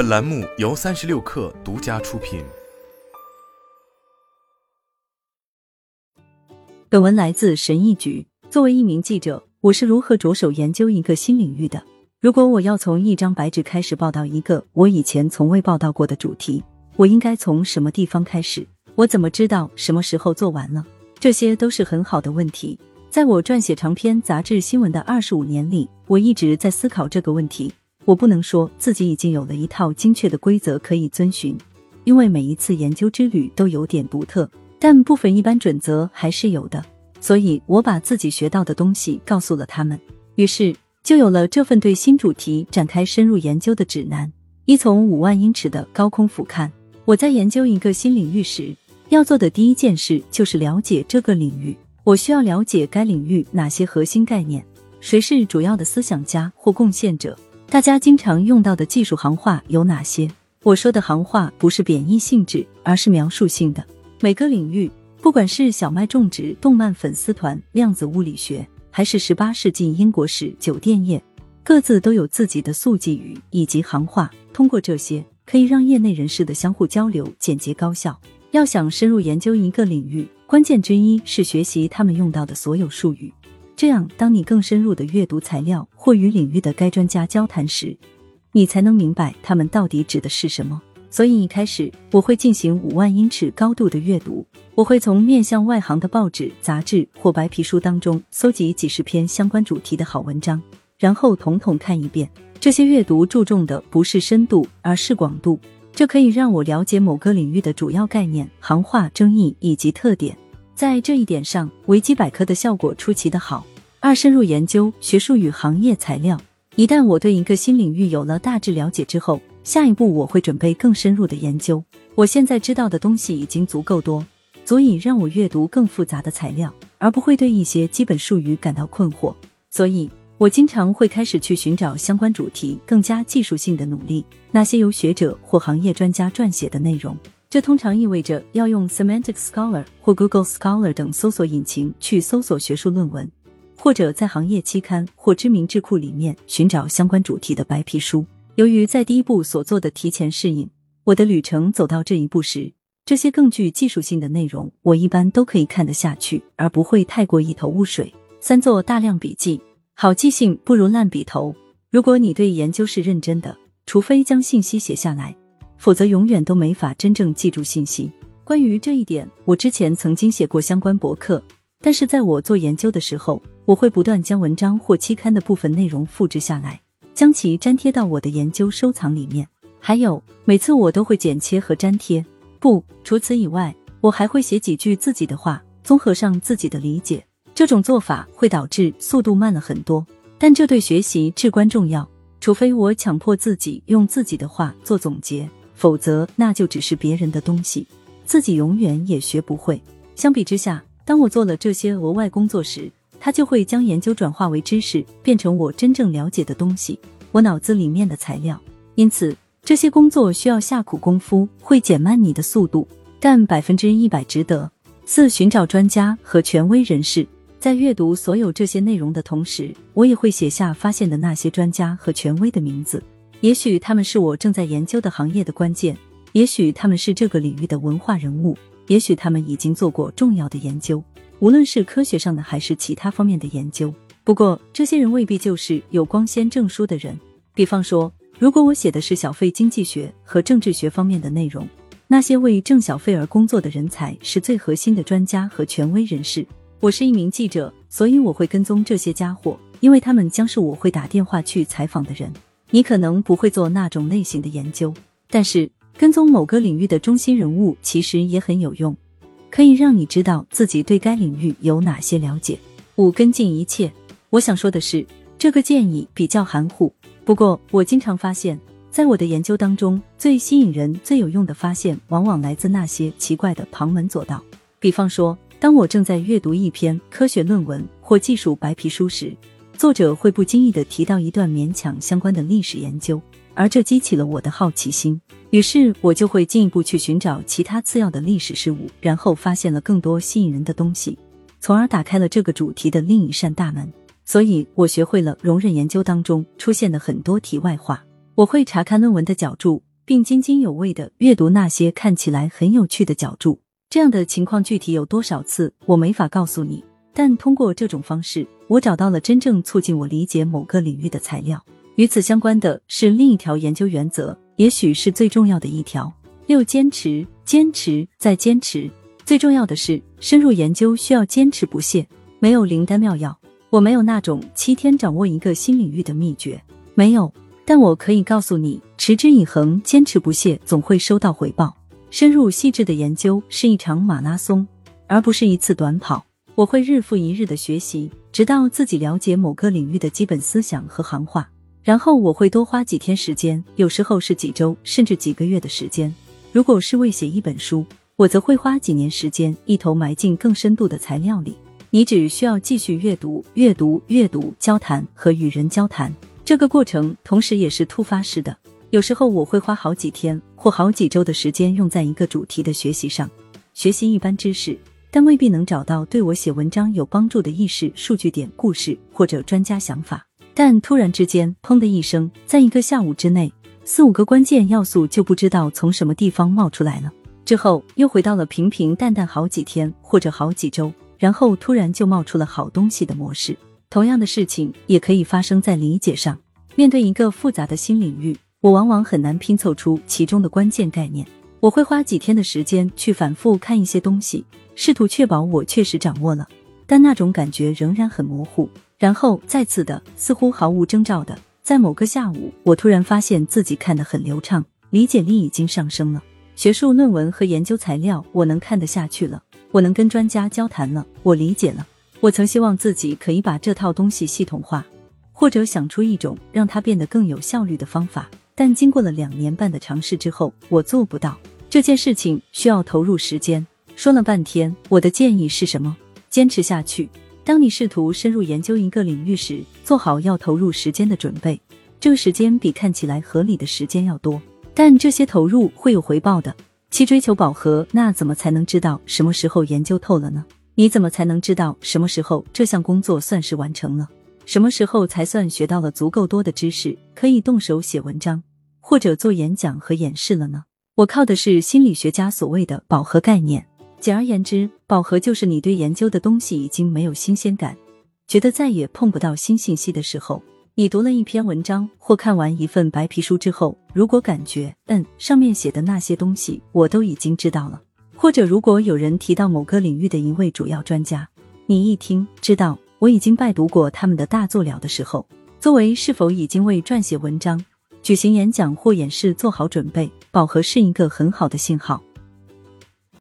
本栏目由三十六氪独家出品。本文来自神意局。作为一名记者，我是如何着手研究一个新领域的？如果我要从一张白纸开始报道一个我以前从未报道过的主题，我应该从什么地方开始？我怎么知道什么时候做完了？这些都是很好的问题。在我撰写长篇杂志新闻的二十五年里，我一直在思考这个问题。我不能说自己已经有了一套精确的规则可以遵循，因为每一次研究之旅都有点独特，但部分一般准则还是有的。所以我把自己学到的东西告诉了他们，于是就有了这份对新主题展开深入研究的指南。一从五万英尺的高空俯瞰，我在研究一个新领域时，要做的第一件事就是了解这个领域。我需要了解该领域哪些核心概念，谁是主要的思想家或贡献者，大家经常用到的技术行话有哪些。我说的行话不是贬义性质，而是描述性的。每个领域。不管是小麦种植、动漫粉丝团、量子物理学，还是十八世纪英国史、酒店业，各自都有自己的速记语以及行话。通过这些，可以让业内人士的相互交流简洁高效。要想深入研究一个领域，关键之一是学习他们用到的所有术语。这样，当你更深入的阅读材料或与领域的该专家交谈时，你才能明白他们到底指的是什么。所以一开始我会进行五万英尺高度的阅读，我会从面向外行的报纸、杂志或白皮书当中搜集几十篇相关主题的好文章，然后统统看一遍。这些阅读注重的不是深度，而是广度，这可以让我了解某个领域的主要概念、行话、争议以及特点。在这一点上，维基百科的效果出奇的好。二、深入研究学术与行业材料。一旦我对一个新领域有了大致了解之后，下一步我会准备更深入的研究。我现在知道的东西已经足够多，足以让我阅读更复杂的材料，而不会对一些基本术语感到困惑。所以，我经常会开始去寻找相关主题更加技术性的努力，那些由学者或行业专家撰写的内容。这通常意味着要用 Semantic Scholar 或 Google Scholar 等搜索引擎去搜索学术论文，或者在行业期刊或知名智库里面寻找相关主题的白皮书。由于在第一步所做的提前适应，我的旅程走到这一步时，这些更具技术性的内容，我一般都可以看得下去，而不会太过一头雾水。三做大量笔记，好记性不如烂笔头。如果你对研究是认真的，除非将信息写下来，否则永远都没法真正记住信息。关于这一点，我之前曾经写过相关博客，但是在我做研究的时候，我会不断将文章或期刊的部分内容复制下来。将其粘贴到我的研究收藏里面，还有每次我都会剪切和粘贴。不，除此以外，我还会写几句自己的话，综合上自己的理解。这种做法会导致速度慢了很多，但这对学习至关重要。除非我强迫自己用自己的话做总结，否则那就只是别人的东西，自己永远也学不会。相比之下，当我做了这些额外工作时，他就会将研究转化为知识，变成我真正了解的东西，我脑子里面的材料。因此，这些工作需要下苦功夫，会减慢你的速度，但百分之一百值得。四、寻找专家和权威人士，在阅读所有这些内容的同时，我也会写下发现的那些专家和权威的名字。也许他们是我正在研究的行业的关键，也许他们是这个领域的文化人物，也许他们已经做过重要的研究。无论是科学上的还是其他方面的研究，不过这些人未必就是有光鲜证书的人。比方说，如果我写的是小费经济学和政治学方面的内容，那些为挣小费而工作的人才是最核心的专家和权威人士。我是一名记者，所以我会跟踪这些家伙，因为他们将是我会打电话去采访的人。你可能不会做那种类型的研究，但是跟踪某个领域的中心人物其实也很有用。可以让你知道自己对该领域有哪些了解。五跟进一切。我想说的是，这个建议比较含糊。不过，我经常发现，在我的研究当中，最吸引人、最有用的发现，往往来自那些奇怪的旁门左道。比方说，当我正在阅读一篇科学论文或技术白皮书时，作者会不经意的提到一段勉强相关的历史研究。而这激起了我的好奇心，于是我就会进一步去寻找其他次要的历史事物，然后发现了更多吸引人的东西，从而打开了这个主题的另一扇大门。所以我学会了容忍研究当中出现的很多题外话。我会查看论文的脚注，并津津有味的阅读那些看起来很有趣的脚注。这样的情况具体有多少次，我没法告诉你。但通过这种方式，我找到了真正促进我理解某个领域的材料。与此相关的是另一条研究原则，也许是最重要的一条。六、坚持，坚持，再坚持。最重要的是，深入研究需要坚持不懈。没有灵丹妙药，我没有那种七天掌握一个新领域的秘诀，没有。但我可以告诉你，持之以恒，坚持不懈，总会收到回报。深入细致的研究是一场马拉松，而不是一次短跑。我会日复一日的学习，直到自己了解某个领域的基本思想和行话。然后我会多花几天时间，有时候是几周，甚至几个月的时间。如果是为写一本书，我则会花几年时间，一头埋进更深度的材料里。你只需要继续阅读、阅读、阅读、交谈和与人交谈。这个过程同时也是突发式的。有时候我会花好几天或好几周的时间用在一个主题的学习上，学习一般知识。但未必能找到对我写文章有帮助的意识、数据点、故事或者专家想法。但突然之间，砰的一声，在一个下午之内，四五个关键要素就不知道从什么地方冒出来了。之后又回到了平平淡淡好几天或者好几周，然后突然就冒出了好东西的模式。同样的事情也可以发生在理解上。面对一个复杂的新领域，我往往很难拼凑出其中的关键概念。我会花几天的时间去反复看一些东西，试图确保我确实掌握了，但那种感觉仍然很模糊。然后再次的，似乎毫无征兆的，在某个下午，我突然发现自己看得很流畅，理解力已经上升了。学术论文和研究材料我能看得下去了，我能跟专家交谈了，我理解了。我曾希望自己可以把这套东西系统化，或者想出一种让它变得更有效率的方法。但经过了两年半的尝试之后，我做不到这件事情，需要投入时间。说了半天，我的建议是什么？坚持下去。当你试图深入研究一个领域时，做好要投入时间的准备。这个时间比看起来合理的时间要多，但这些投入会有回报的。其追求饱和，那怎么才能知道什么时候研究透了呢？你怎么才能知道什么时候这项工作算是完成了？什么时候才算学到了足够多的知识，可以动手写文章？或者做演讲和演示了呢？我靠的是心理学家所谓的饱和概念。简而言之，饱和就是你对研究的东西已经没有新鲜感，觉得再也碰不到新信息的时候。你读了一篇文章或看完一份白皮书之后，如果感觉嗯，上面写的那些东西我都已经知道了，或者如果有人提到某个领域的一位主要专家，你一听知道我已经拜读过他们的大作了的时候，作为是否已经为撰写文章。举行演讲或演示做好准备，饱和是一个很好的信号。